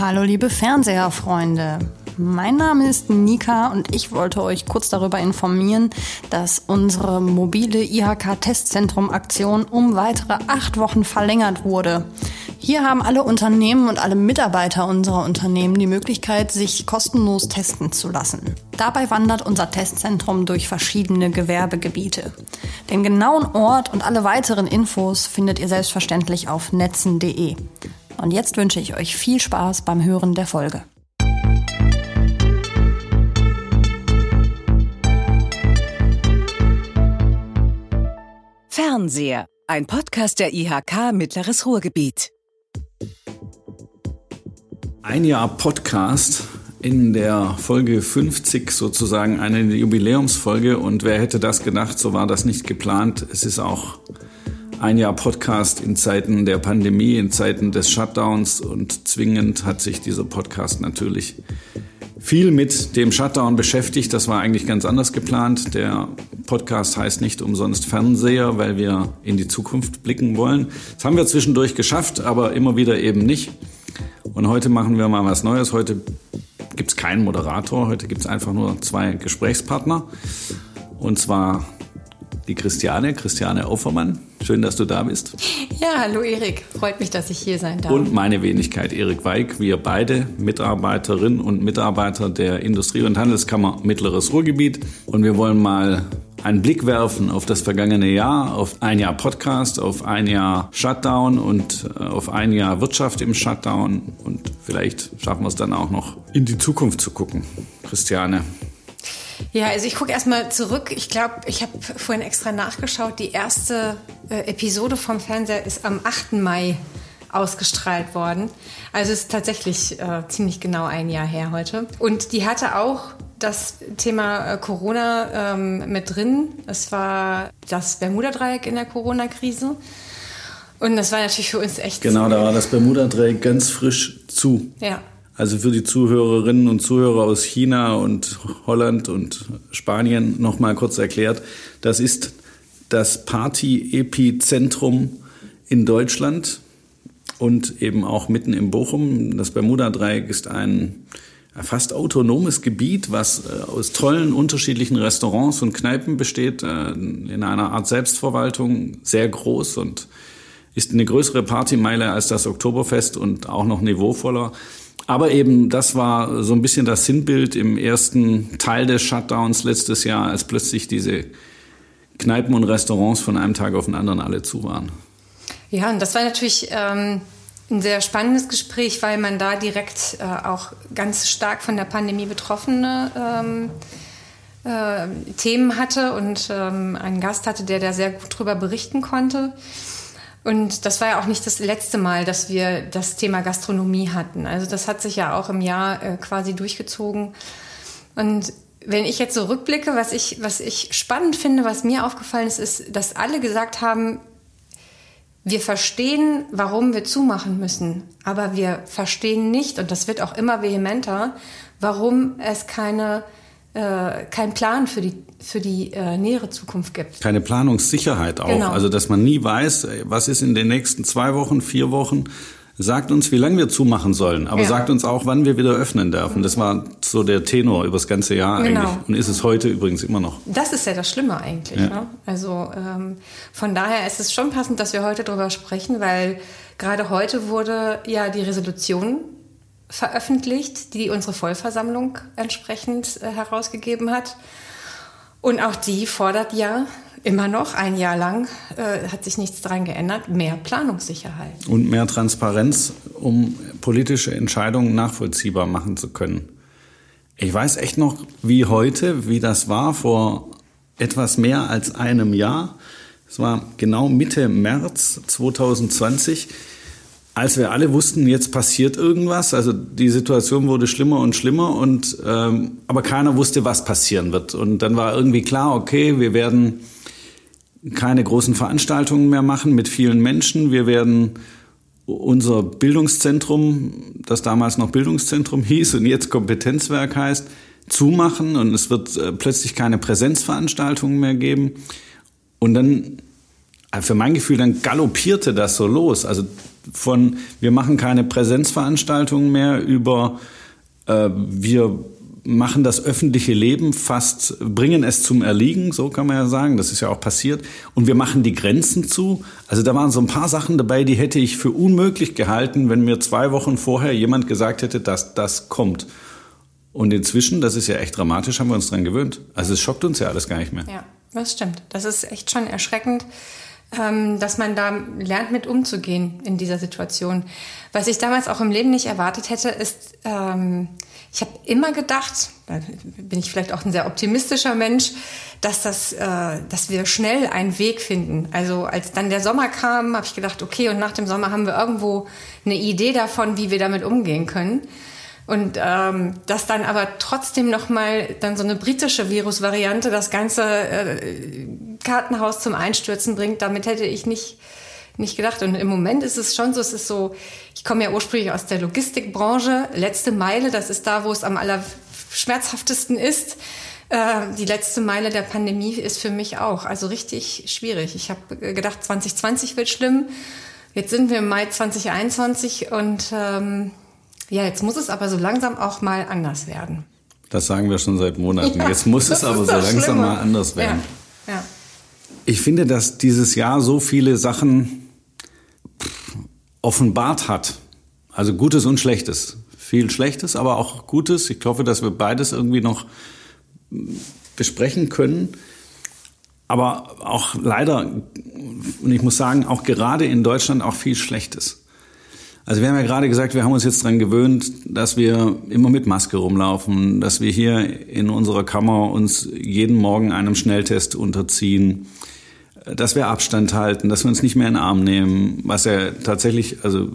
Hallo liebe Fernseherfreunde. Mein Name ist Nika und ich wollte euch kurz darüber informieren, dass unsere mobile IHK-Testzentrum-Aktion um weitere acht Wochen verlängert wurde. Hier haben alle Unternehmen und alle Mitarbeiter unserer Unternehmen die Möglichkeit, sich kostenlos testen zu lassen. Dabei wandert unser Testzentrum durch verschiedene Gewerbegebiete. Den genauen Ort und alle weiteren Infos findet ihr selbstverständlich auf netzen.de. Und jetzt wünsche ich euch viel Spaß beim Hören der Folge. Fernseher, ein Podcast der IHK Mittleres Ruhrgebiet. Ein Jahr Podcast in der Folge 50 sozusagen eine Jubiläumsfolge und wer hätte das gedacht, so war das nicht geplant. Es ist auch ein Jahr Podcast in Zeiten der Pandemie, in Zeiten des Shutdowns und zwingend hat sich dieser Podcast natürlich viel mit dem Shutdown beschäftigt. Das war eigentlich ganz anders geplant. Der Podcast heißt nicht umsonst Fernseher, weil wir in die Zukunft blicken wollen. Das haben wir zwischendurch geschafft, aber immer wieder eben nicht. Und heute machen wir mal was Neues. Heute gibt es keinen Moderator, heute gibt es einfach nur zwei Gesprächspartner. Und zwar die Christiane, Christiane Aufermann. Schön, dass du da bist. Ja, hallo Erik. Freut mich, dass ich hier sein darf. Und meine Wenigkeit, Erik Weig. Wir beide Mitarbeiterinnen und Mitarbeiter der Industrie- und Handelskammer Mittleres Ruhrgebiet. Und wir wollen mal einen Blick werfen auf das vergangene Jahr, auf ein Jahr Podcast, auf ein Jahr Shutdown und äh, auf ein Jahr Wirtschaft im Shutdown. Und vielleicht schaffen wir es dann auch noch in die Zukunft zu gucken. Christiane, ja, also ich gucke erstmal zurück. Ich glaube, ich habe vorhin extra nachgeschaut. Die erste äh, Episode vom Fernseher ist am 8. Mai ausgestrahlt worden. Also ist tatsächlich äh, ziemlich genau ein Jahr her heute. Und die hatte auch das Thema äh, Corona ähm, mit drin. Es war das Bermuda-Dreieck in der Corona-Krise. Und das war natürlich für uns echt. Genau, da war das Bermuda-Dreieck ganz frisch zu. Ja. Also für die Zuhörerinnen und Zuhörer aus China und Holland und Spanien nochmal kurz erklärt, das ist das Party-Epizentrum in Deutschland und eben auch mitten im Bochum. Das Bermuda-Dreieck ist ein fast autonomes Gebiet, was äh, aus tollen unterschiedlichen Restaurants und Kneipen besteht, äh, in einer Art Selbstverwaltung, sehr groß und ist eine größere Partymeile als das Oktoberfest und auch noch niveauvoller. Aber eben, das war so ein bisschen das Sinnbild im ersten Teil des Shutdowns letztes Jahr, als plötzlich diese Kneipen und Restaurants von einem Tag auf den anderen alle zu waren. Ja, und das war natürlich ähm, ein sehr spannendes Gespräch, weil man da direkt äh, auch ganz stark von der Pandemie betroffene ähm, äh, Themen hatte und ähm, einen Gast hatte, der da sehr gut drüber berichten konnte. Und das war ja auch nicht das letzte Mal, dass wir das Thema Gastronomie hatten. Also das hat sich ja auch im Jahr äh, quasi durchgezogen. Und wenn ich jetzt so rückblicke, was ich, was ich spannend finde, was mir aufgefallen ist, ist, dass alle gesagt haben, wir verstehen, warum wir zumachen müssen, aber wir verstehen nicht, und das wird auch immer vehementer, warum es keine äh, keinen Plan für die, für die äh, nähere Zukunft gibt. Keine Planungssicherheit auch. Genau. Also, dass man nie weiß, was ist in den nächsten zwei Wochen, vier Wochen. Sagt uns, wie lange wir zumachen sollen, aber ja. sagt uns auch, wann wir wieder öffnen dürfen. Das war so der Tenor über das ganze Jahr genau. eigentlich. Und ist es heute übrigens immer noch. Das ist ja das Schlimme eigentlich. Ja. Ne? Also ähm, von daher ist es schon passend, dass wir heute darüber sprechen, weil gerade heute wurde ja die Resolution veröffentlicht, die unsere Vollversammlung entsprechend äh, herausgegeben hat. Und auch die fordert ja immer noch ein Jahr lang, äh, hat sich nichts daran geändert, mehr Planungssicherheit. Und mehr Transparenz, um politische Entscheidungen nachvollziehbar machen zu können. Ich weiß echt noch, wie heute, wie das war vor etwas mehr als einem Jahr. Es war genau Mitte März 2020 als wir alle wussten, jetzt passiert irgendwas, also die Situation wurde schlimmer und schlimmer und ähm, aber keiner wusste, was passieren wird. Und dann war irgendwie klar, okay, wir werden keine großen Veranstaltungen mehr machen mit vielen Menschen. Wir werden unser Bildungszentrum, das damals noch Bildungszentrum hieß und jetzt Kompetenzwerk heißt, zumachen und es wird äh, plötzlich keine Präsenzveranstaltungen mehr geben. Und dann, äh, für mein Gefühl, dann galoppierte das so los. Also von wir machen keine Präsenzveranstaltungen mehr über äh, wir machen das öffentliche Leben fast, bringen es zum Erliegen, so kann man ja sagen. Das ist ja auch passiert. Und wir machen die Grenzen zu. Also da waren so ein paar Sachen dabei, die hätte ich für unmöglich gehalten, wenn mir zwei Wochen vorher jemand gesagt hätte, dass das kommt. Und inzwischen, das ist ja echt dramatisch, haben wir uns dran gewöhnt. Also es schockt uns ja alles gar nicht mehr. Ja, das stimmt. Das ist echt schon erschreckend, dass man da lernt, mit umzugehen in dieser Situation. Was ich damals auch im Leben nicht erwartet hätte, ist, ähm, ich habe immer gedacht, da bin ich vielleicht auch ein sehr optimistischer Mensch, dass das, äh, dass wir schnell einen Weg finden. Also als dann der Sommer kam, habe ich gedacht, okay, und nach dem Sommer haben wir irgendwo eine Idee davon, wie wir damit umgehen können. Und ähm, dass dann aber trotzdem noch mal dann so eine britische Virusvariante das ganze äh, Kartenhaus zum Einstürzen bringt, damit hätte ich nicht nicht gedacht. Und im Moment ist es schon so, es ist so, ich komme ja ursprünglich aus der Logistikbranche, letzte Meile, das ist da, wo es am allerschmerzhaftesten ist. Äh, die letzte Meile der Pandemie ist für mich auch, also richtig schwierig. Ich habe gedacht, 2020 wird schlimm. Jetzt sind wir im Mai 2021 und ähm, ja, jetzt muss es aber so langsam auch mal anders werden. Das sagen wir schon seit Monaten. Ja, jetzt muss es aber so langsam schlimmer. mal anders werden. Ja, ja. Ich finde, dass dieses Jahr so viele Sachen offenbart hat. Also Gutes und Schlechtes. Viel Schlechtes, aber auch Gutes. Ich hoffe, dass wir beides irgendwie noch besprechen können. Aber auch leider, und ich muss sagen, auch gerade in Deutschland auch viel Schlechtes. Also wir haben ja gerade gesagt, wir haben uns jetzt daran gewöhnt, dass wir immer mit Maske rumlaufen, dass wir hier in unserer Kammer uns jeden Morgen einem Schnelltest unterziehen, dass wir Abstand halten, dass wir uns nicht mehr in den Arm nehmen, was ja tatsächlich also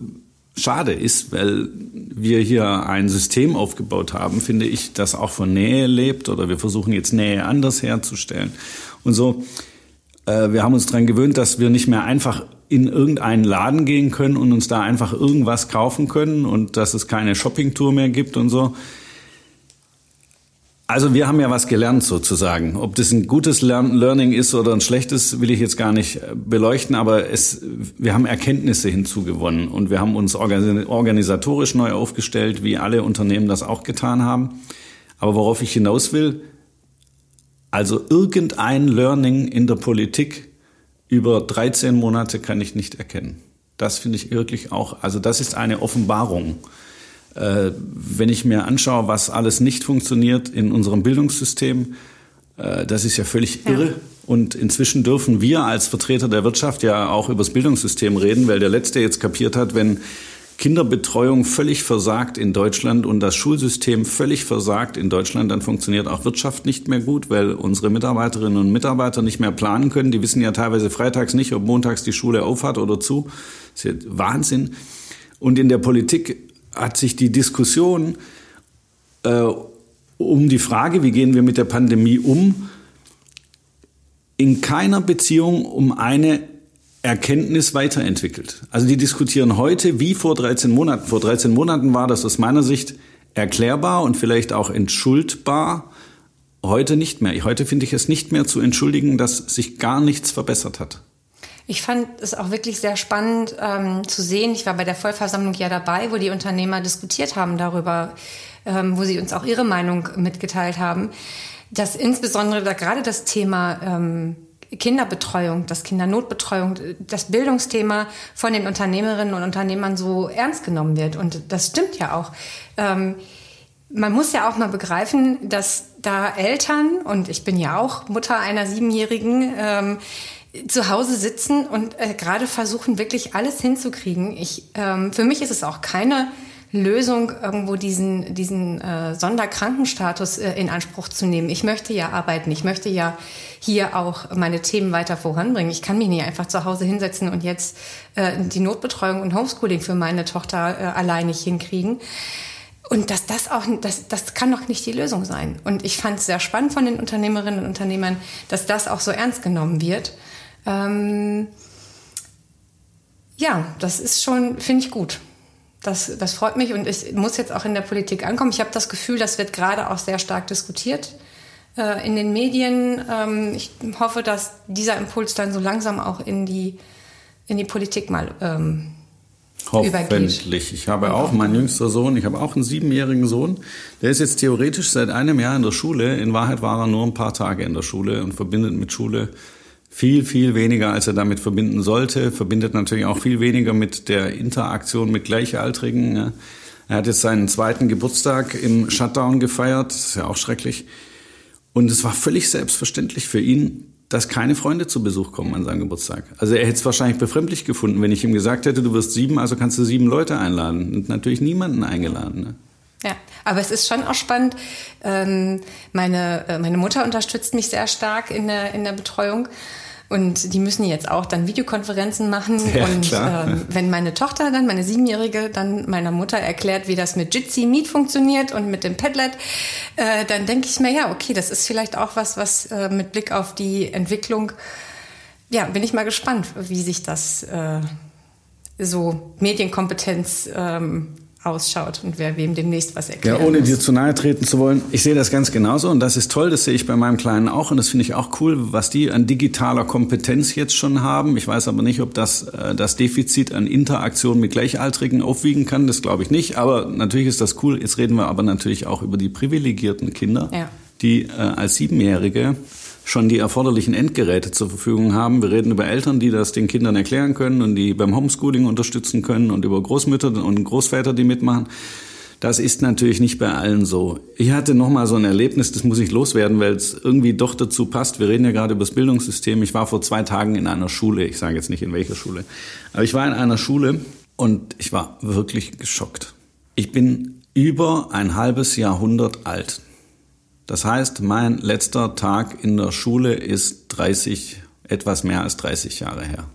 schade ist, weil wir hier ein System aufgebaut haben, finde ich, das auch von Nähe lebt oder wir versuchen jetzt Nähe anders herzustellen und so. Äh, wir haben uns daran gewöhnt, dass wir nicht mehr einfach in irgendeinen Laden gehen können und uns da einfach irgendwas kaufen können und dass es keine Shoppingtour mehr gibt und so. Also wir haben ja was gelernt sozusagen. Ob das ein gutes Learning ist oder ein schlechtes, will ich jetzt gar nicht äh, beleuchten, aber es, wir haben Erkenntnisse hinzugewonnen und wir haben uns organisatorisch neu aufgestellt, wie alle Unternehmen das auch getan haben. Aber worauf ich hinaus will, also irgendein Learning in der Politik über 13 Monate kann ich nicht erkennen. Das finde ich wirklich auch, also das ist eine Offenbarung. Äh, wenn ich mir anschaue, was alles nicht funktioniert in unserem Bildungssystem, äh, das ist ja völlig irre. Ja. Und inzwischen dürfen wir als Vertreter der Wirtschaft ja auch über das Bildungssystem reden, weil der Letzte jetzt kapiert hat, wenn Kinderbetreuung völlig versagt in Deutschland und das Schulsystem völlig versagt in Deutschland, dann funktioniert auch Wirtschaft nicht mehr gut, weil unsere Mitarbeiterinnen und Mitarbeiter nicht mehr planen können. Die wissen ja teilweise freitags nicht, ob montags die Schule aufhat oder zu. Das ist ja Wahnsinn. Und in der Politik hat sich die Diskussion äh, um die Frage, wie gehen wir mit der Pandemie um, in keiner Beziehung um eine Erkenntnis weiterentwickelt. Also die diskutieren heute wie vor 13 Monaten. Vor 13 Monaten war das aus meiner Sicht erklärbar und vielleicht auch entschuldbar. Heute nicht mehr. Heute finde ich es nicht mehr zu entschuldigen, dass sich gar nichts verbessert hat. Ich fand es auch wirklich sehr spannend ähm, zu sehen. Ich war bei der Vollversammlung ja dabei, wo die Unternehmer diskutiert haben darüber, ähm, wo sie uns auch ihre Meinung mitgeteilt haben, dass insbesondere da gerade das Thema ähm, Kinderbetreuung, das Kindernotbetreuung, das Bildungsthema von den Unternehmerinnen und Unternehmern so ernst genommen wird. Und das stimmt ja auch. Ähm, man muss ja auch mal begreifen, dass da Eltern, und ich bin ja auch Mutter einer Siebenjährigen, ähm, zu Hause sitzen und äh, gerade versuchen, wirklich alles hinzukriegen. Ich, ähm, für mich ist es auch keine Lösung, irgendwo diesen, diesen äh, Sonderkrankenstatus äh, in Anspruch zu nehmen. Ich möchte ja arbeiten, ich möchte ja hier auch meine Themen weiter voranbringen. Ich kann mich nicht einfach zu Hause hinsetzen und jetzt äh, die Notbetreuung und Homeschooling für meine Tochter äh, allein nicht hinkriegen. Und dass das auch, das, das kann doch nicht die Lösung sein. Und ich fand es sehr spannend von den Unternehmerinnen und Unternehmern, dass das auch so ernst genommen wird. Ähm, ja, das ist schon, finde ich gut. Das, das freut mich und ich muss jetzt auch in der Politik ankommen. Ich habe das Gefühl, das wird gerade auch sehr stark diskutiert äh, in den Medien. Ähm, ich hoffe, dass dieser Impuls dann so langsam auch in die, in die Politik mal ähm, Hoffentlich. Ich habe auch, mein jüngster Sohn, ich habe auch einen siebenjährigen Sohn. Der ist jetzt theoretisch seit einem Jahr in der Schule. In Wahrheit war er nur ein paar Tage in der Schule und verbindet mit Schule viel, viel weniger, als er damit verbinden sollte. Verbindet natürlich auch viel weniger mit der Interaktion mit Gleichaltrigen. Er hat jetzt seinen zweiten Geburtstag im Shutdown gefeiert. Das ist ja auch schrecklich. Und es war völlig selbstverständlich für ihn, dass keine Freunde zu Besuch kommen an seinem Geburtstag. Also er hätte es wahrscheinlich befremdlich gefunden, wenn ich ihm gesagt hätte, du wirst sieben, also kannst du sieben Leute einladen. Und natürlich niemanden eingeladen. Ne? Ja, aber es ist schon auch spannend. Ähm, meine, äh, meine Mutter unterstützt mich sehr stark in der, in der Betreuung. Und die müssen jetzt auch dann Videokonferenzen machen. Ja, und ähm, wenn meine Tochter dann, meine Siebenjährige, dann meiner Mutter erklärt, wie das mit Jitsi Meet funktioniert und mit dem Padlet, äh, dann denke ich mir, ja, okay, das ist vielleicht auch was, was äh, mit Blick auf die Entwicklung, ja, bin ich mal gespannt, wie sich das äh, so Medienkompetenz ähm, ausschaut und wer wem demnächst was erklärt. Ja, ohne muss. dir zu nahe treten zu wollen. Ich sehe das ganz genauso und das ist toll, das sehe ich bei meinem Kleinen auch und das finde ich auch cool, was die an digitaler Kompetenz jetzt schon haben. Ich weiß aber nicht, ob das äh, das Defizit an Interaktion mit Gleichaltrigen aufwiegen kann, das glaube ich nicht, aber natürlich ist das cool. Jetzt reden wir aber natürlich auch über die privilegierten Kinder, ja. die äh, als Siebenjährige schon die erforderlichen Endgeräte zur Verfügung haben. Wir reden über Eltern, die das den Kindern erklären können und die beim Homeschooling unterstützen können und über Großmütter und Großväter, die mitmachen. Das ist natürlich nicht bei allen so. Ich hatte noch mal so ein Erlebnis, das muss ich loswerden, weil es irgendwie doch dazu passt. Wir reden ja gerade über das Bildungssystem. Ich war vor zwei Tagen in einer Schule. Ich sage jetzt nicht in welcher Schule, aber ich war in einer Schule und ich war wirklich geschockt. Ich bin über ein halbes Jahrhundert alt. Das heißt, mein letzter Tag in der Schule ist 30, etwas mehr als 30 Jahre her.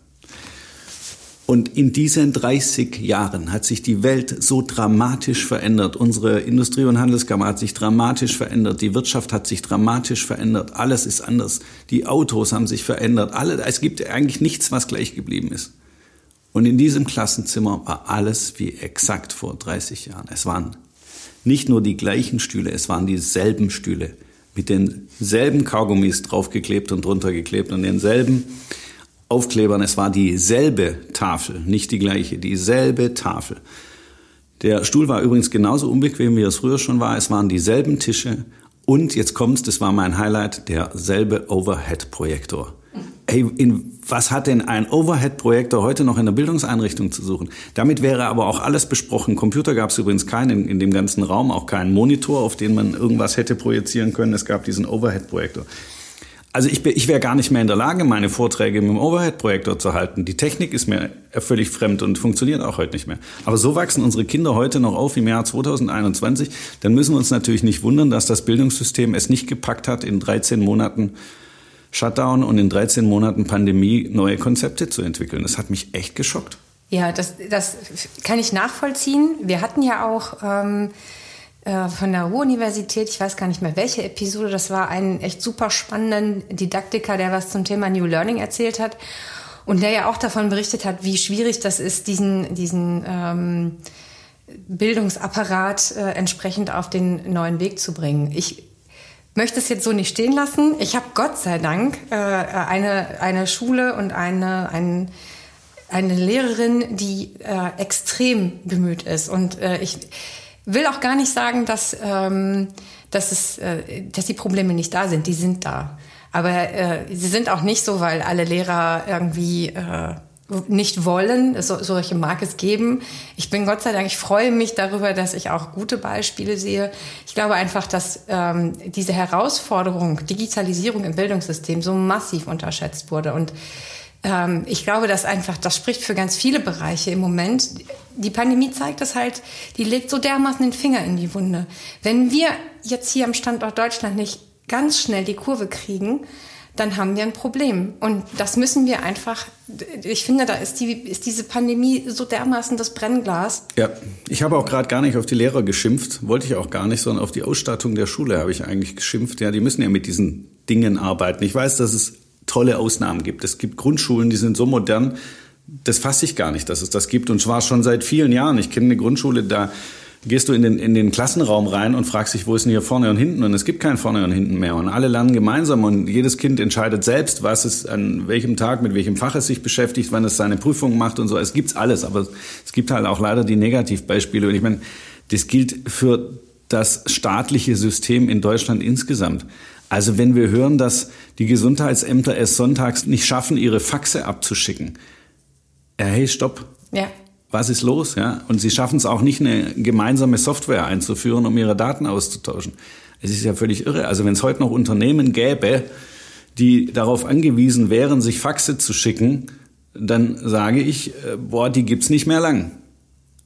Und in diesen 30 Jahren hat sich die Welt so dramatisch verändert. Unsere Industrie- und Handelskammer hat sich dramatisch verändert. Die Wirtschaft hat sich dramatisch verändert. Alles ist anders. Die Autos haben sich verändert. Alle, es gibt eigentlich nichts, was gleich geblieben ist. Und in diesem Klassenzimmer war alles wie exakt vor 30 Jahren. Es waren nicht nur die gleichen Stühle, es waren dieselben Stühle mit denselben Kaugummis draufgeklebt und drunter geklebt und denselben Aufklebern. Es war dieselbe Tafel, nicht die gleiche, dieselbe Tafel. Der Stuhl war übrigens genauso unbequem, wie es früher schon war. Es waren dieselben Tische und jetzt kommt's, das war mein Highlight, derselbe Overhead-Projektor. Ey, in was hat denn ein Overhead-Projektor heute noch in der Bildungseinrichtung zu suchen? Damit wäre aber auch alles besprochen. Computer gab es übrigens keinen in, in, dem ganzen Raum, auch keinen Monitor, auf den man irgendwas hätte projizieren können. Es gab diesen Overhead-Projektor. Also ich, ich wäre gar nicht mehr in der Lage, meine Vorträge mit dem Overhead-Projektor zu halten. Die Technik ist mir völlig fremd und funktioniert auch heute nicht mehr. Aber so wachsen unsere Kinder heute noch auf im Jahr 2021. Dann müssen wir uns natürlich nicht wundern, dass das Bildungssystem es nicht gepackt hat, in 13 Monaten Shutdown und in 13 Monaten Pandemie neue Konzepte zu entwickeln. Das hat mich echt geschockt. Ja, das, das kann ich nachvollziehen. Wir hatten ja auch ähm, äh, von der Ruhr-Universität, ich weiß gar nicht mehr welche Episode, das war ein echt super spannenden Didaktiker, der was zum Thema New Learning erzählt hat und der ja auch davon berichtet hat, wie schwierig das ist, diesen, diesen ähm, Bildungsapparat äh, entsprechend auf den neuen Weg zu bringen. Ich möchte es jetzt so nicht stehen lassen. Ich habe Gott sei Dank äh, eine, eine Schule und eine, ein, eine Lehrerin, die äh, extrem bemüht ist. Und äh, ich will auch gar nicht sagen, dass, ähm, dass, es, äh, dass die Probleme nicht da sind. Die sind da. Aber äh, sie sind auch nicht so, weil alle Lehrer irgendwie äh, nicht wollen. So, solche mag es geben. Ich bin Gott sei Dank, ich freue mich darüber, dass ich auch gute Beispiele sehe. Ich glaube einfach, dass ähm, diese Herausforderung, Digitalisierung im Bildungssystem so massiv unterschätzt wurde. Und ähm, ich glaube, dass einfach, das spricht für ganz viele Bereiche im Moment. Die Pandemie zeigt es halt, die legt so dermaßen den Finger in die Wunde. Wenn wir jetzt hier am Standort Deutschland nicht ganz schnell die Kurve kriegen, dann haben wir ein Problem. Und das müssen wir einfach, ich finde, da ist, die, ist diese Pandemie so dermaßen das Brennglas. Ja, ich habe auch gerade gar nicht auf die Lehrer geschimpft, wollte ich auch gar nicht, sondern auf die Ausstattung der Schule habe ich eigentlich geschimpft. Ja, die müssen ja mit diesen Dingen arbeiten. Ich weiß, dass es tolle Ausnahmen gibt. Es gibt Grundschulen, die sind so modern, das fasse ich gar nicht, dass es das gibt. Und zwar schon seit vielen Jahren. Ich kenne eine Grundschule, da gehst du in den, in den Klassenraum rein und fragst dich, wo ist denn hier vorne und hinten? Und es gibt kein vorne und hinten mehr. Und alle lernen gemeinsam und jedes Kind entscheidet selbst, was es an welchem Tag, mit welchem Fach es sich beschäftigt, wann es seine Prüfung macht und so. Es gibt's alles, aber es gibt halt auch leider die Negativbeispiele. Und ich meine, das gilt für das staatliche System in Deutschland insgesamt. Also wenn wir hören, dass die Gesundheitsämter es sonntags nicht schaffen, ihre Faxe abzuschicken, hey, stopp. Ja. Was ist los? Ja? Und sie schaffen es auch nicht, eine gemeinsame Software einzuführen, um ihre Daten auszutauschen. Es ist ja völlig irre. Also wenn es heute noch Unternehmen gäbe, die darauf angewiesen wären, sich Faxe zu schicken, dann sage ich, äh, boah, die gibt's nicht mehr lang.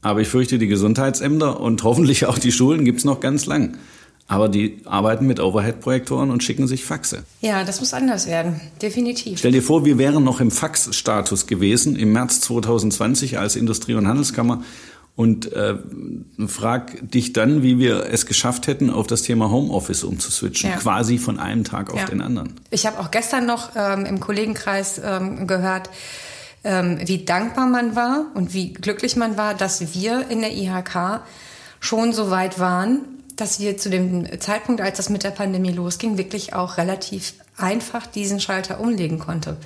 Aber ich fürchte, die Gesundheitsämter und hoffentlich auch die Schulen gibt's noch ganz lang. Aber die arbeiten mit Overhead-Projektoren und schicken sich Faxe. Ja, das muss anders werden, definitiv. Stell dir vor, wir wären noch im Fax-Status gewesen im März 2020 als Industrie- und Handelskammer und äh, frag dich dann, wie wir es geschafft hätten, auf das Thema Homeoffice umzuswitchen, ja. quasi von einem Tag auf ja. den anderen. Ich habe auch gestern noch ähm, im Kollegenkreis ähm, gehört, ähm, wie dankbar man war und wie glücklich man war, dass wir in der IHK schon so weit waren, dass wir zu dem Zeitpunkt, als das mit der Pandemie losging, wirklich auch relativ einfach diesen Schalter umlegen konnte.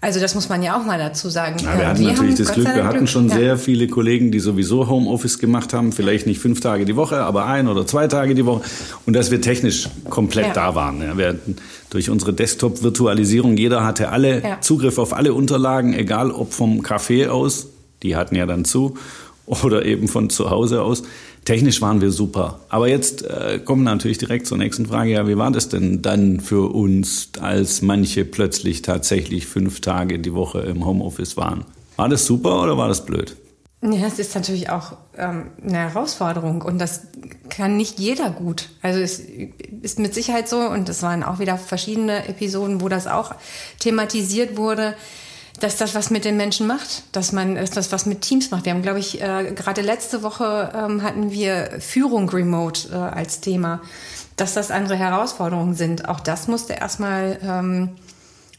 Also das muss man ja auch mal dazu sagen. Ja, wir hatten wir natürlich das Glück, wir hatten schon ja. sehr viele Kollegen, die sowieso Homeoffice gemacht haben, vielleicht nicht fünf Tage die Woche, aber ein oder zwei Tage die Woche und dass wir technisch komplett ja. da waren. Wir hatten durch unsere Desktop-Virtualisierung, jeder hatte alle Zugriff auf alle Unterlagen, egal ob vom Café aus, die hatten ja dann zu, oder eben von zu Hause aus. Technisch waren wir super. Aber jetzt äh, kommen wir natürlich direkt zur nächsten Frage. Ja, wie war das denn dann für uns, als manche plötzlich tatsächlich fünf Tage die Woche im Homeoffice waren? War das super oder war das blöd? Ja, es ist natürlich auch ähm, eine Herausforderung und das kann nicht jeder gut. Also es ist mit Sicherheit so und es waren auch wieder verschiedene Episoden, wo das auch thematisiert wurde dass das was mit den Menschen macht, dass man dass das was mit Teams macht. Wir haben, glaube ich, äh, gerade letzte Woche ähm, hatten wir Führung remote äh, als Thema, dass das andere Herausforderungen sind. Auch das musste erstmal ähm,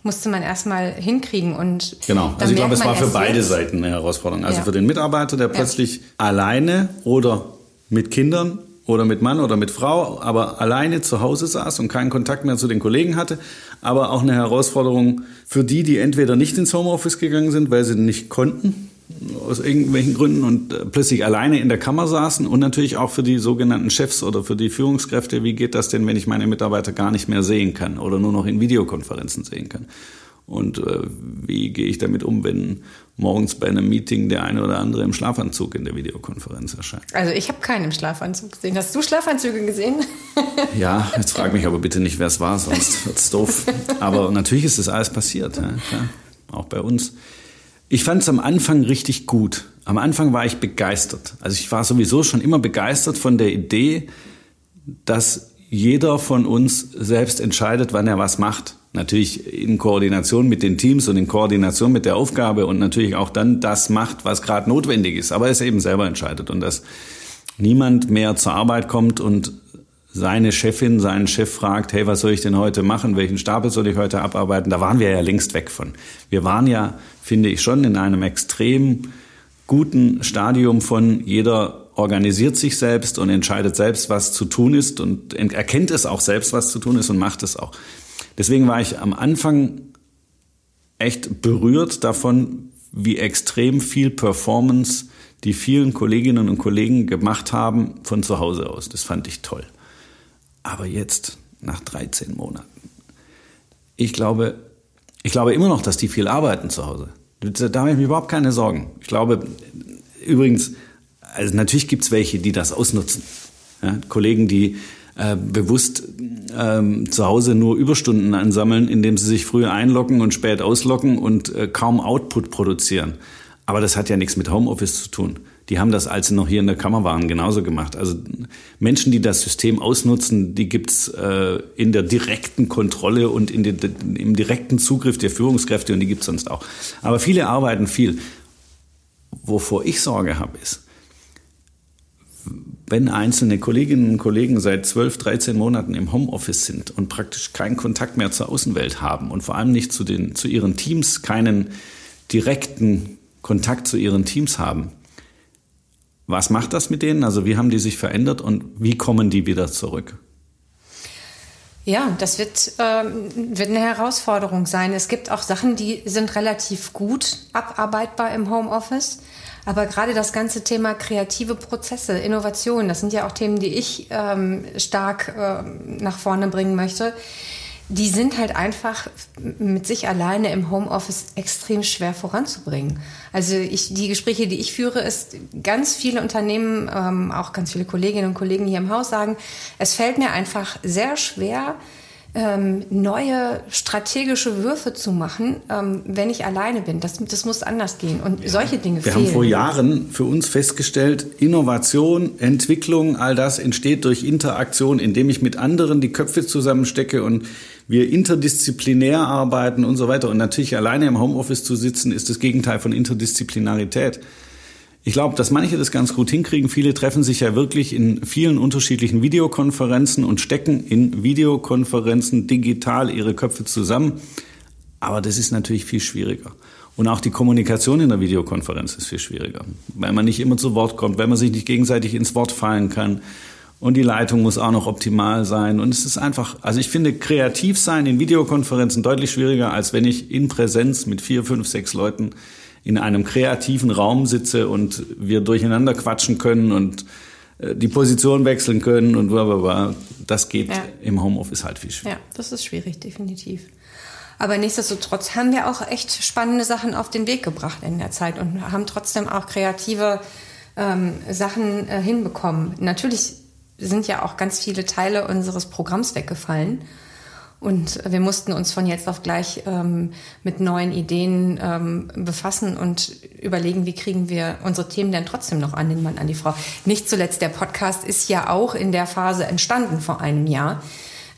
musste man erstmal hinkriegen und genau. Also ich glaube, es war für beide. Seiten eine Herausforderung. Also ja. für den Mitarbeiter, der plötzlich ja. alleine oder mit Kindern oder mit Mann oder mit Frau, aber alleine zu Hause saß und keinen Kontakt mehr zu den Kollegen hatte. Aber auch eine Herausforderung für die, die entweder nicht ins Homeoffice gegangen sind, weil sie nicht konnten, aus irgendwelchen Gründen und äh, plötzlich alleine in der Kammer saßen und natürlich auch für die sogenannten Chefs oder für die Führungskräfte, wie geht das denn, wenn ich meine Mitarbeiter gar nicht mehr sehen kann oder nur noch in Videokonferenzen sehen kann? Und äh, wie gehe ich damit um, wenn morgens bei einem Meeting der eine oder andere im Schlafanzug in der Videokonferenz erscheint? Also ich habe keinen im Schlafanzug gesehen. Hast du Schlafanzüge gesehen? ja, jetzt frag mich aber bitte nicht, wer es war, sonst wird es doof. Aber natürlich ist das alles passiert, ja, auch bei uns. Ich fand es am Anfang richtig gut. Am Anfang war ich begeistert. Also ich war sowieso schon immer begeistert von der Idee, dass jeder von uns selbst entscheidet, wann er was macht. Natürlich in Koordination mit den Teams und in Koordination mit der Aufgabe und natürlich auch dann das macht, was gerade notwendig ist. Aber es eben selber entscheidet und dass niemand mehr zur Arbeit kommt und seine Chefin, seinen Chef fragt, hey, was soll ich denn heute machen? Welchen Stapel soll ich heute abarbeiten? Da waren wir ja längst weg von. Wir waren ja, finde ich, schon in einem extrem guten Stadium von jeder organisiert sich selbst und entscheidet selbst, was zu tun ist und erkennt es auch selbst, was zu tun ist und macht es auch. Deswegen war ich am Anfang echt berührt davon, wie extrem viel Performance die vielen Kolleginnen und Kollegen gemacht haben von zu Hause aus. Das fand ich toll. Aber jetzt, nach 13 Monaten, ich glaube, ich glaube immer noch, dass die viel arbeiten zu Hause. Da habe ich mir überhaupt keine Sorgen. Ich glaube, übrigens, also natürlich gibt es welche, die das ausnutzen. Ja, Kollegen, die äh, bewusst ähm, zu Hause nur Überstunden ansammeln, indem sie sich früh einloggen und spät auslocken und äh, kaum Output produzieren. Aber das hat ja nichts mit Homeoffice zu tun. Die haben das, als sie noch hier in der Kammer waren, genauso gemacht. Also Menschen, die das System ausnutzen, die gibt's äh, in der direkten Kontrolle und in den, im direkten Zugriff der Führungskräfte und die gibt's sonst auch. Aber viele arbeiten viel. Wovor ich Sorge habe, ist, wenn einzelne Kolleginnen und Kollegen seit 12, 13 Monaten im Homeoffice sind und praktisch keinen Kontakt mehr zur Außenwelt haben und vor allem nicht zu, den, zu ihren Teams, keinen direkten Kontakt zu ihren Teams haben, Was macht das mit denen? Also wie haben die sich verändert und wie kommen die wieder zurück? Ja, das wird, ähm, wird eine Herausforderung sein. Es gibt auch Sachen, die sind relativ gut abarbeitbar im Homeoffice. Aber gerade das ganze Thema kreative Prozesse, Innovation, das sind ja auch Themen, die ich ähm, stark äh, nach vorne bringen möchte die sind halt einfach mit sich alleine im Homeoffice extrem schwer voranzubringen. Also ich, die Gespräche, die ich führe, ist ganz viele Unternehmen, ähm, auch ganz viele Kolleginnen und Kollegen hier im Haus sagen, es fällt mir einfach sehr schwer, ähm, neue strategische Würfe zu machen, ähm, wenn ich alleine bin. Das, das muss anders gehen. Und ja. solche Dinge Wir fehlen. haben vor Jahren für uns festgestellt, Innovation, Entwicklung, all das entsteht durch Interaktion, indem ich mit anderen die Köpfe zusammenstecke und wir interdisziplinär arbeiten und so weiter. Und natürlich alleine im Homeoffice zu sitzen, ist das Gegenteil von Interdisziplinarität. Ich glaube, dass manche das ganz gut hinkriegen. Viele treffen sich ja wirklich in vielen unterschiedlichen Videokonferenzen und stecken in Videokonferenzen digital ihre Köpfe zusammen. Aber das ist natürlich viel schwieriger. Und auch die Kommunikation in der Videokonferenz ist viel schwieriger, weil man nicht immer zu Wort kommt, weil man sich nicht gegenseitig ins Wort fallen kann. Und die Leitung muss auch noch optimal sein. Und es ist einfach, also ich finde, kreativ sein in Videokonferenzen deutlich schwieriger, als wenn ich in Präsenz mit vier, fünf, sechs Leuten in einem kreativen Raum sitze und wir durcheinander quatschen können und äh, die Position wechseln können und blablabla. Das geht ja. im Homeoffice halt viel schwieriger. Ja, das ist schwierig, definitiv. Aber nichtsdestotrotz haben wir auch echt spannende Sachen auf den Weg gebracht in der Zeit und haben trotzdem auch kreative ähm, Sachen äh, hinbekommen. Natürlich sind ja auch ganz viele Teile unseres Programms weggefallen. Und wir mussten uns von jetzt auf gleich ähm, mit neuen Ideen ähm, befassen und überlegen, wie kriegen wir unsere Themen denn trotzdem noch an den Mann, an die Frau. Nicht zuletzt der Podcast ist ja auch in der Phase entstanden vor einem Jahr.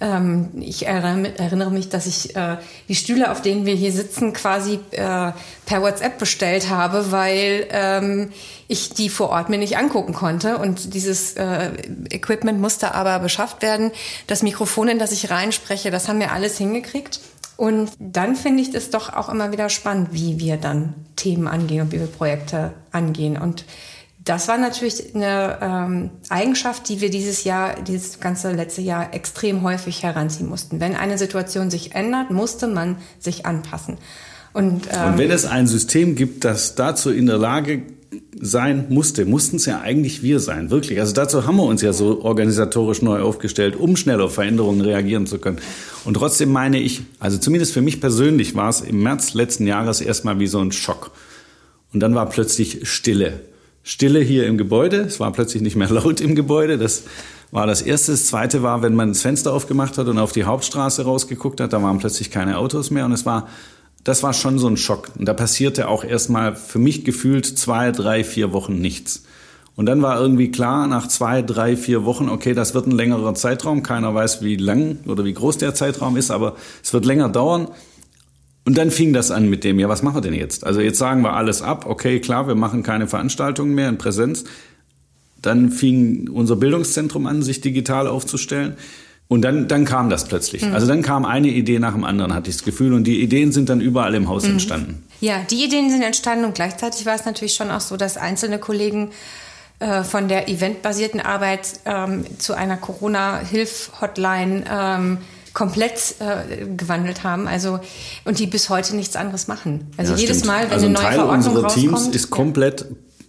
Ähm, ich erinnere mich, dass ich äh, die Stühle, auf denen wir hier sitzen, quasi äh, per WhatsApp bestellt habe, weil ähm, ich die vor Ort mir nicht angucken konnte. Und dieses äh, Equipment musste aber beschafft werden. Das Mikrofon, in das ich reinspreche, das haben wir alles hingekriegt. Und dann finde ich es doch auch immer wieder spannend, wie wir dann Themen angehen und wie wir Projekte angehen. Und das war natürlich eine ähm, Eigenschaft, die wir dieses Jahr, dieses ganze letzte Jahr extrem häufig heranziehen mussten. Wenn eine Situation sich ändert, musste man sich anpassen. Und, ähm, Und wenn es ein System gibt, das dazu in der Lage sein musste, mussten es ja eigentlich wir sein, wirklich. Also dazu haben wir uns ja so organisatorisch neu aufgestellt, um schnell auf Veränderungen reagieren zu können. Und trotzdem meine ich, also zumindest für mich persönlich war es im März letzten Jahres erstmal wie so ein Schock. Und dann war plötzlich Stille. Stille hier im Gebäude. Es war plötzlich nicht mehr laut im Gebäude. Das war das Erste. Das Zweite war, wenn man das Fenster aufgemacht hat und auf die Hauptstraße rausgeguckt hat, da waren plötzlich keine Autos mehr. Und es war, das war schon so ein Schock. Und da passierte auch erstmal für mich gefühlt zwei, drei, vier Wochen nichts. Und dann war irgendwie klar, nach zwei, drei, vier Wochen, okay, das wird ein längerer Zeitraum. Keiner weiß, wie lang oder wie groß der Zeitraum ist, aber es wird länger dauern. Und dann fing das an mit dem, ja, was machen wir denn jetzt? Also jetzt sagen wir alles ab, okay, klar, wir machen keine Veranstaltungen mehr in Präsenz. Dann fing unser Bildungszentrum an, sich digital aufzustellen. Und dann, dann kam das plötzlich. Mhm. Also dann kam eine Idee nach dem anderen, hatte ich das Gefühl. Und die Ideen sind dann überall im Haus mhm. entstanden. Ja, die Ideen sind entstanden und gleichzeitig war es natürlich schon auch so, dass einzelne Kollegen äh, von der eventbasierten Arbeit ähm, zu einer Corona-Hilf-Hotline ähm, komplett äh, gewandelt haben. Also und die bis heute nichts anderes machen. Also ja, jedes stimmt. Mal, wenn also eine neue Teil Verordnung unserer Teams ist komplett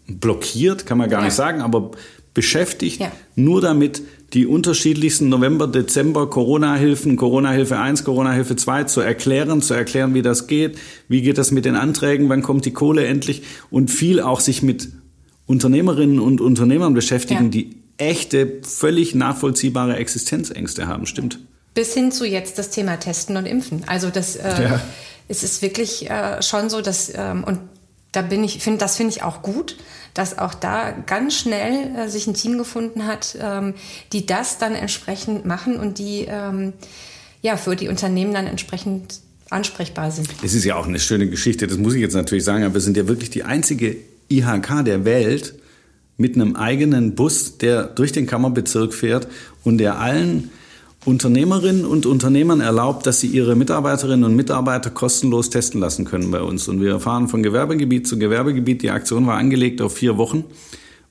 blockiert, kann man gar ja. nicht sagen, aber beschäftigt ja. nur damit, die unterschiedlichsten November, Dezember Corona-Hilfen, Corona-Hilfe 1, Corona-Hilfe 2 zu erklären, zu erklären, wie das geht, wie geht das mit den Anträgen, wann kommt die Kohle endlich und viel auch sich mit Unternehmerinnen und Unternehmern beschäftigen, die echte, völlig nachvollziehbare Existenzängste haben, stimmt. Bis hin zu jetzt das Thema Testen und Impfen. Also das äh, ja. es ist wirklich äh, schon so, dass ähm, und da bin ich, finde das finde ich auch gut, dass auch da ganz schnell äh, sich ein Team gefunden hat, ähm, die das dann entsprechend machen und die ähm, ja für die Unternehmen dann entsprechend ansprechbar sind. Es ist ja auch eine schöne Geschichte, das muss ich jetzt natürlich sagen, aber wir sind ja wirklich die einzige IHK der Welt mit einem eigenen Bus, der durch den Kammerbezirk fährt und der allen Unternehmerinnen und Unternehmern erlaubt, dass sie ihre Mitarbeiterinnen und Mitarbeiter kostenlos testen lassen können bei uns. Und wir fahren von Gewerbegebiet zu Gewerbegebiet. Die Aktion war angelegt auf vier Wochen.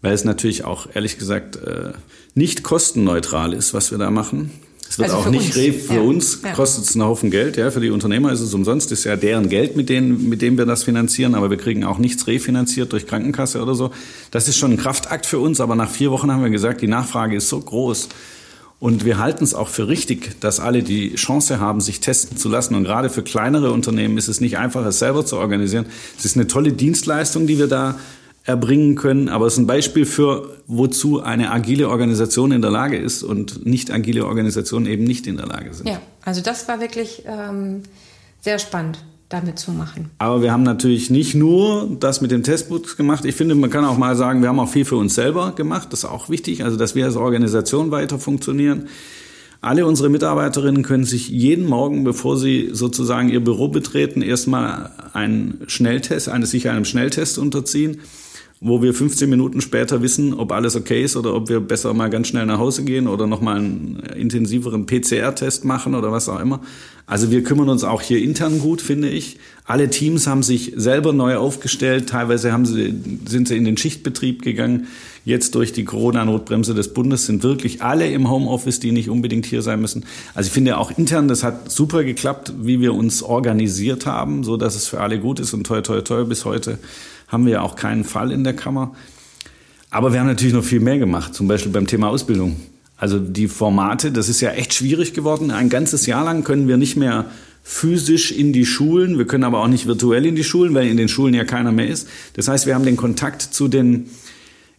weil es natürlich auch ehrlich gesagt äh, nicht kostenneutral ist, was wir da machen. Es wird Also auch nicht uns. für Ja. uns kostet es einen Haufen Geld, ja. Für die Unternehmer ist es umsonst, ist ja deren Geld, mit denen, mit dem wir das finanzieren, aber wir kriegen auch nichts refinanziert durch Krankenkasse oder so. Das ist schon ein Kraftakt für uns, aber nach vier Wochen haben wir gesagt, die Nachfrage ist so groß. Und wir halten es auch für richtig, dass alle die Chance haben, sich testen zu lassen. Und gerade für kleinere Unternehmen ist es nicht einfach, es selber zu organisieren. Es ist eine tolle Dienstleistung, die wir da erbringen können, aber es ist ein Beispiel für, wozu eine agile Organisation in der Lage ist und nicht agile Organisationen eben nicht in der Lage sind. Ja, also das war wirklich ähm, sehr spannend, damit zu machen. Aber wir haben natürlich nicht nur das mit dem Testbooks gemacht. Ich finde, man kann auch mal sagen, wir haben auch viel für uns selber gemacht. Das ist auch wichtig, also dass wir als Organisation weiter funktionieren. Alle unsere Mitarbeiterinnen können sich jeden Morgen, bevor sie sozusagen ihr Büro betreten, erstmal einen Schnelltest, eine, sich einem Schnelltest unterziehen, wo wir 15 Minuten später wissen, ob alles okay ist oder ob wir besser mal ganz schnell nach Hause gehen oder nochmal einen intensiveren PCR-Test machen oder was auch immer. Also wir kümmern uns auch hier intern gut, finde ich. Alle Teams haben sich selber neu aufgestellt. Teilweise haben sie, sind sie in den Schichtbetrieb gegangen. Jetzt durch die Corona-Notbremse des Bundes sind wirklich alle im Homeoffice, die nicht unbedingt hier sein müssen. Also ich finde auch intern, das hat super geklappt, wie wir uns organisiert haben, so dass es für alle gut ist und toi toi toi bis heute haben wir ja auch keinen Fall in der Kammer. Aber wir haben natürlich noch viel mehr gemacht, zum Beispiel beim Thema Ausbildung. Also die Formate, das ist ja echt schwierig geworden. Ein ganzes Jahr lang können wir nicht mehr physisch in die Schulen, wir können aber auch nicht virtuell in die Schulen, weil in den Schulen ja keiner mehr ist. Das heißt, wir haben den Kontakt zu den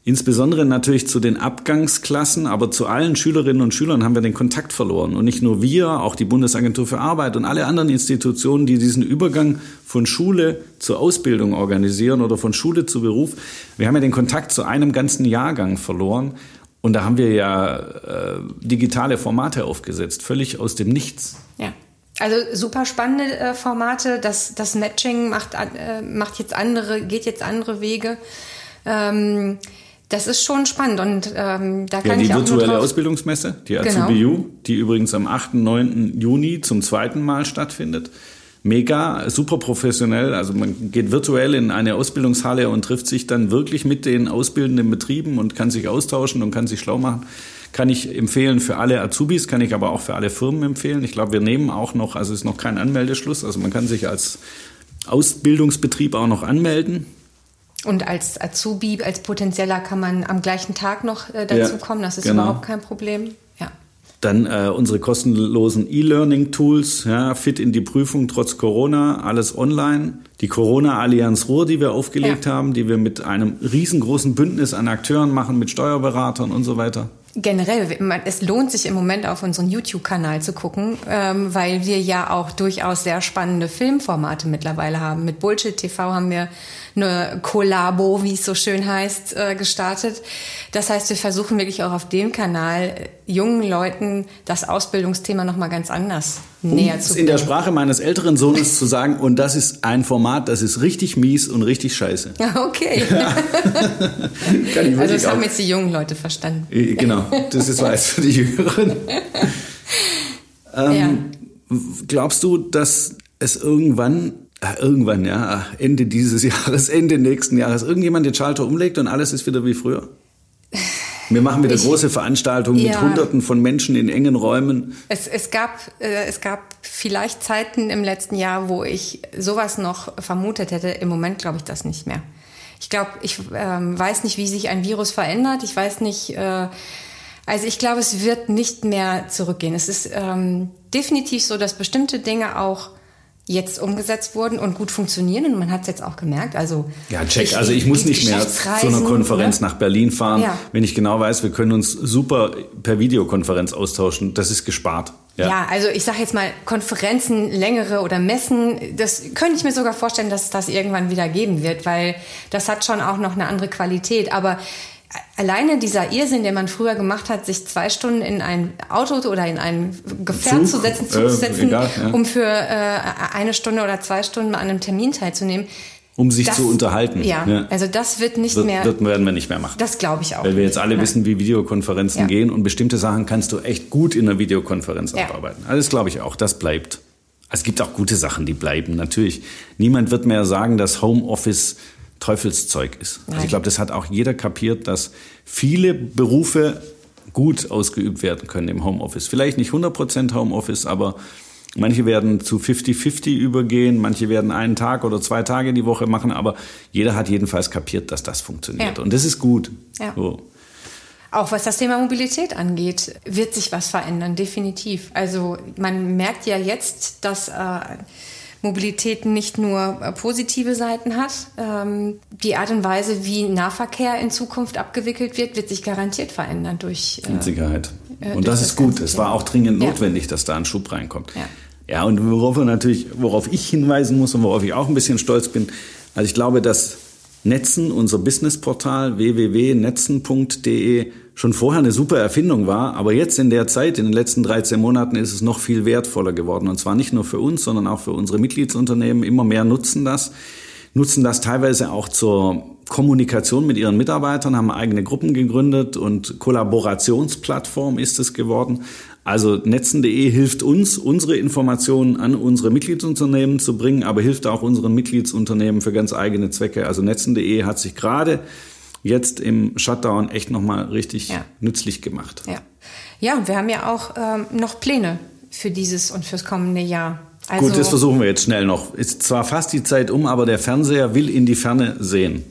Insbesondere natürlich zu den Abgangsklassen, aber zu allen Schülerinnen und Schülern haben wir den Kontakt verloren. Und nicht nur wir, auch die Bundesagentur für Arbeit und alle anderen Institutionen, die diesen Übergang von Schule zur Ausbildung organisieren oder von Schule zu Beruf. Wir haben ja den Kontakt zu einem ganzen Jahrgang verloren. Und da haben wir ja äh, digitale Formate aufgesetzt, völlig aus dem Nichts. Ja. Also super spannende äh, Formate. Das, das Matching macht, äh, macht jetzt andere, geht jetzt andere Wege. Ähm, das ist schon spannend und ähm, da Ja, kann die ich auch nur virtuelle Ausbildungsmesse, die Genau. Azubi-U, die übrigens am 8. 9. Juni zum zweiten Mal stattfindet. Mega, super professionell. Also man geht virtuell in eine Ausbildungshalle und trifft sich dann wirklich mit den ausbildenden Betrieben und kann sich austauschen und kann sich schlau machen. Kann ich empfehlen für alle Azubis, kann ich aber auch für alle Firmen empfehlen. Ich glaube, wir nehmen auch noch, also es ist noch kein Anmeldeschluss, also man kann sich als Ausbildungsbetrieb auch noch anmelden. Und als Azubi, als Potenzieller kann man am gleichen Tag noch äh, dazu Ja, kommen. Das ist genau. überhaupt kein Problem. Ja. Dann äh, unsere kostenlosen E-Learning-Tools, ja, fit in die Prüfung trotz Corona, alles online. Die Corona-Allianz Ruhr, die wir aufgelegt Ja. haben, die wir mit einem riesengroßen Bündnis an Akteuren machen, mit Steuerberatern und so weiter. Generell, es lohnt sich im Moment auf unseren YouTube-Kanal zu gucken, ähm, weil wir ja auch durchaus sehr spannende Filmformate mittlerweile haben. Mit Bullshit TV haben wir eine Kollabo, wie es so schön heißt, äh, gestartet. Das heißt, wir versuchen wirklich auch auf dem Kanal äh, jungen Leuten das Ausbildungsthema nochmal ganz anders näher Es zu in der Sprache meines älteren Sohnes zu sagen, und das ist ein Format, das ist richtig mies und richtig scheiße. Okay. Ich Also das haben auch- jetzt die jungen Leute verstanden. Äh, Genau, das ist weiß für die Jüngeren. Ähm, Glaubst du, dass es irgendwann, irgendwann, ja, Ende dieses Jahres, Ende nächsten Jahres, irgendjemand den Schalter umlegt und alles ist wieder wie früher? Wir machen wieder Ich- große Veranstaltungen mit Ja. Hunderten von Menschen in engen Räumen. Es, es, gab, äh, es gab vielleicht Zeiten im letzten Jahr, wo ich sowas noch vermutet hätte. Im Moment glaube ich das nicht mehr. Ich glaube, ich ähm, weiß nicht, wie sich ein Virus verändert. Ich weiß nicht. Äh, also ich glaube, es wird nicht mehr zurückgehen. Es ist ähm, definitiv so, dass bestimmte Dinge auch jetzt umgesetzt wurden und gut funktionieren und man hat es jetzt auch gemerkt. Also Ja, check. Also ich muss nicht mehr zu einer Konferenz ne? nach Berlin fahren, Ja. wenn ich genau weiß, wir können uns super per Videokonferenz austauschen. Das ist gespart. Ja, also ich sage jetzt mal Konferenzen, längere oder Messen, das könnte ich mir sogar vorstellen, dass es das irgendwann wieder geben wird, weil das hat schon auch noch eine andere Qualität. Aber alleine dieser Irrsinn, den man früher gemacht hat, sich zwei Stunden in ein Auto oder in ein Gefährt Zug, zu setzen, Zug äh, zu setzen, egal, ja. um für äh, eine Stunde oder zwei Stunden an einem Termin teilzunehmen. Um sich das, zu unterhalten. Ja, Ja. also das wird nicht Wird, mehr, wird, werden wir nicht mehr machen. das glaube ich auch. Weil wir jetzt alle Ja. wissen, wie Videokonferenzen Ja. gehen und bestimmte Sachen kannst du echt gut in einer Videokonferenz abarbeiten. Also das glaube ich auch, das bleibt. Es gibt auch gute Sachen, die bleiben, natürlich. Niemand wird mehr sagen, dass Homeoffice Teufelszeug ist. Also ich glaube, das hat auch jeder kapiert, dass viele Berufe gut ausgeübt werden können im Homeoffice. Vielleicht nicht 100% Homeoffice, aber manche werden zu 50-50 übergehen, manche werden einen Tag oder zwei Tage die Woche machen, aber jeder hat jedenfalls kapiert, dass das funktioniert. Ja. Und das ist gut. Ja. So. Auch was das Thema Mobilität angeht, wird sich was verändern, definitiv. Also man merkt ja jetzt, dass äh, Mobilität nicht nur äh, positive Seiten hat. Ähm, die Art und Weise, wie Nahverkehr in Zukunft abgewickelt wird, wird sich garantiert verändern durch. Äh, Mit Sicherheit. Äh, und das ist gut. Es war auch dringend notwendig, ja. dass da ein Schub reinkommt. Ja. Ja, und worauf natürlich, worauf ich hinweisen muss und worauf ich auch ein bisschen stolz bin, also ich glaube, dass Netzen, unser Businessportal www.netzen.de schon vorher eine super Erfindung war, aber jetzt in der Zeit, in den letzten 13 Monaten, ist es noch viel wertvoller geworden. Und zwar nicht nur für uns, sondern auch für unsere Mitgliedsunternehmen. Immer mehr nutzen das, nutzen das teilweise auch zur Kommunikation mit ihren Mitarbeitern, haben eigene Gruppen gegründet und Kollaborationsplattform ist es geworden. Also netzen.de hilft uns, unsere Informationen an unsere Mitgliedsunternehmen zu bringen, aber hilft auch unseren Mitgliedsunternehmen für ganz eigene Zwecke. Also netzen.de hat sich gerade jetzt im Shutdown echt nochmal richtig ja. nützlich gemacht. Ja. ja, und wir haben ja auch ähm, noch Pläne für dieses und fürs kommende Jahr. Also Gut, das versuchen wir jetzt schnell noch. Ist zwar fast die Zeit um, aber der Fernseher will in die Ferne sehen.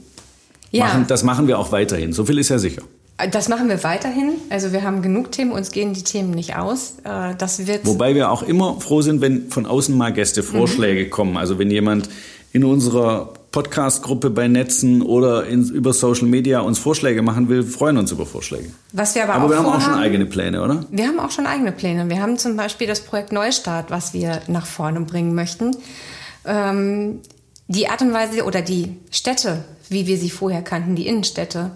Ja. Machen, das machen wir auch weiterhin. So viel ist ja sicher. Das machen wir weiterhin. Also wir haben genug Themen, uns gehen die Themen nicht aus. Äh, das wird Wobei wir auch immer froh sind, wenn von außen mal Gäste Vorschläge mhm. kommen. Also wenn jemand in unserer Podcast-Gruppe bei Netzen oder in, über Social Media uns Vorschläge machen will, freuen uns über Vorschläge. Was wir aber, aber auch wir haben auch schon eigene Pläne, oder? Wir haben auch schon eigene Pläne. Wir haben zum Beispiel das Projekt Neustart, was wir nach vorne bringen möchten. Ähm, die Art und Weise oder die Städte, wie wir sie vorher kannten, die Innenstädte,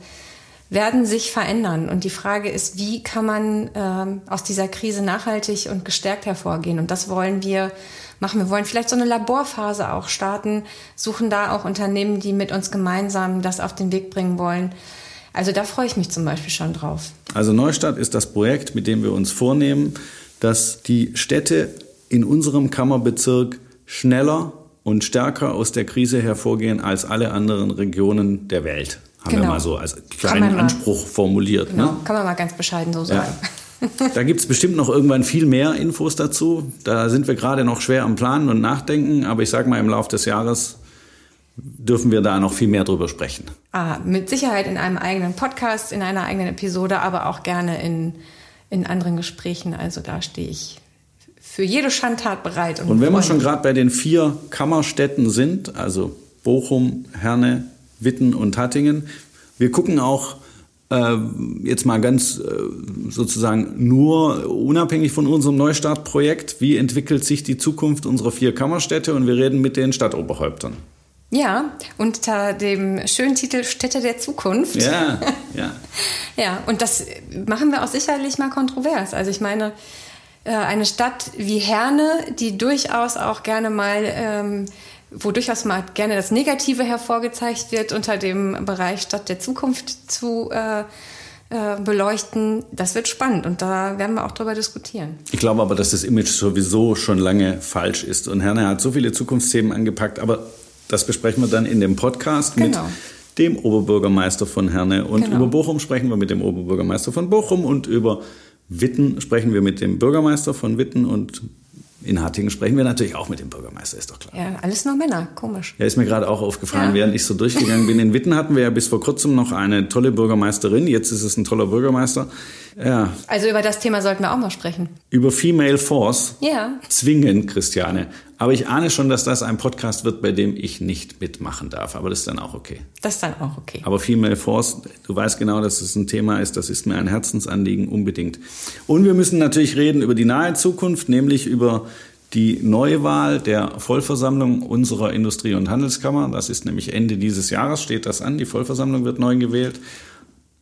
werden sich verändern. Und die Frage ist, wie kann man ähm, aus dieser Krise nachhaltig und gestärkt hervorgehen? Und das wollen wir machen. Wir wollen vielleicht so eine Laborphase auch starten, suchen da auch Unternehmen, die mit uns gemeinsam das auf den Weg bringen wollen. Also da freue ich mich zum Beispiel schon drauf. Also Neustadt ist das Projekt, mit dem wir uns vornehmen, dass die Städte in unserem Kammerbezirk schneller und stärker aus der Krise hervorgehen als alle anderen Regionen der Welt. Haben genau. wir mal so als kleinen Anspruch formuliert. Genau. Ne? Kann man mal ganz bescheiden so sagen. Ja. Da gibt es bestimmt noch irgendwann viel mehr Infos dazu. Da sind wir gerade noch schwer am Planen und Nachdenken, aber ich sage mal, im Laufe des Jahres dürfen wir da noch viel mehr drüber sprechen. Ah, mit Sicherheit in einem eigenen Podcast, in einer eigenen Episode, aber auch gerne in, in anderen Gesprächen. Also da stehe ich für jede Schandtat bereit. Und, und wenn wir schon gerade bei den vier Kammerstädten sind, also Bochum, Herne, Witten und Hattingen, wir gucken auch äh, jetzt mal ganz äh, sozusagen nur unabhängig von unserem Neustartprojekt, wie entwickelt sich die Zukunft unserer vier Kammerstädte und wir reden mit den Stadtoberhäuptern. Ja, unter dem schönen Titel Städte der Zukunft. Ja, ja. ja, und das machen wir auch sicherlich mal kontrovers. Also ich meine, äh, eine Stadt wie Herne, die durchaus auch gerne mal ähm, wo durchaus mal gerne das Negative hervorgezeigt wird, unter dem Bereich Stadt der Zukunft zu äh, äh, beleuchten. Das wird spannend und da werden wir auch drüber diskutieren. Ich glaube aber, dass das Image sowieso schon lange falsch ist. Und Herne hat so viele Zukunftsthemen angepackt, aber das besprechen wir dann in dem Podcast genau. mit dem Oberbürgermeister von Herne. Und genau. über Bochum sprechen wir mit dem Oberbürgermeister von Bochum und über Witten sprechen wir mit dem Bürgermeister von Witten und in Hattingen sprechen wir natürlich auch mit dem Bürgermeister, ist doch klar. Ja, alles nur Männer, komisch. Ja, ist mir gerade auch aufgefallen, ja. während ich so durchgegangen bin. In Witten hatten wir ja bis vor kurzem noch eine tolle Bürgermeisterin, jetzt ist es ein toller Bürgermeister. Ja. Also über das Thema sollten wir auch mal sprechen. Über Female Force. Ja. Zwingend, Christiane. Aber ich ahne schon, dass das ein Podcast wird, bei dem ich nicht mitmachen darf. Aber das ist dann auch okay. Das ist dann auch okay. Aber Female Force, du weißt genau, dass es ein Thema ist. Das ist mir ein Herzensanliegen unbedingt. Und wir müssen natürlich reden über die nahe Zukunft, nämlich über die Neuwahl der Vollversammlung unserer Industrie- und Handelskammer. Das ist nämlich Ende dieses Jahres, steht das an. Die Vollversammlung wird neu gewählt.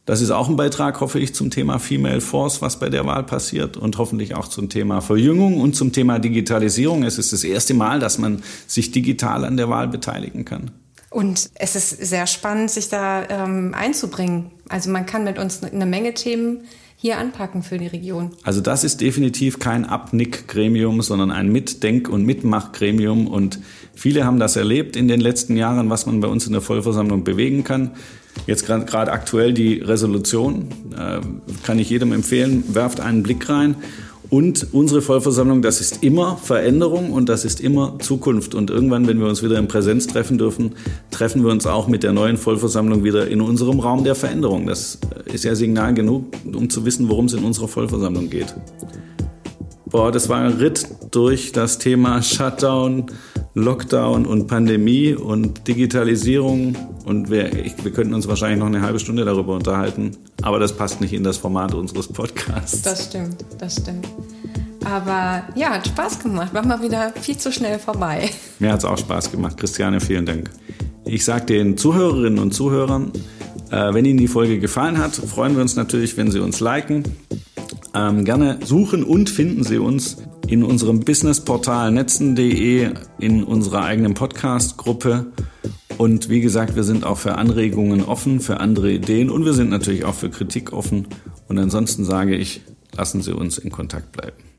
Das ist auch ein Beitrag, hoffe ich, zum Thema Female Force, was bei der Wahl passiert und hoffentlich auch zum Thema Verjüngung und zum Thema Digitalisierung. Es ist das erste Mal, dass man sich digital an der Wahl beteiligen kann. Und es ist sehr spannend, sich da ähm, einzubringen. Also man kann mit uns eine Menge Themen hier anpacken für die Region. Also das ist definitiv kein Abnick-Gremium, sondern ein Mitdenk- und Mitmach-Gremium und Viele haben das erlebt in den letzten Jahren, was man bei uns in der Vollversammlung bewegen kann. Jetzt gerade aktuell die Resolution, äh, kann ich jedem empfehlen, werft einen Blick rein. Und unsere Vollversammlung, das ist immer Veränderung und das ist immer Zukunft. Und irgendwann, wenn wir uns wieder in Präsenz treffen dürfen, treffen wir uns auch mit der neuen Vollversammlung wieder in unserem Raum der Veränderung. Das ist ja Signal genug, um zu wissen, worum es in unserer Vollversammlung geht. Boah, das war ein Ritt durch das Thema Shutdown, Lockdown und Pandemie und Digitalisierung. Und wir, ich, wir könnten uns wahrscheinlich noch eine halbe Stunde darüber unterhalten. Aber das passt nicht in das Format unseres Podcasts. Das stimmt, das stimmt. Aber ja, hat Spaß gemacht. War mal wieder viel zu schnell vorbei. Mir hat es auch Spaß gemacht. Christiane, vielen Dank. Ich sage den Zuhörerinnen und Zuhörern, äh, wenn Ihnen die Folge gefallen hat, freuen wir uns natürlich, wenn Sie uns liken. Ähm, gerne suchen und finden Sie uns in unserem Businessportal netzen.de, in unserer eigenen Podcast-Gruppe. Und wie gesagt, wir sind auch für Anregungen offen, für andere Ideen und wir sind natürlich auch für Kritik offen. Und ansonsten sage ich, lassen Sie uns in Kontakt bleiben.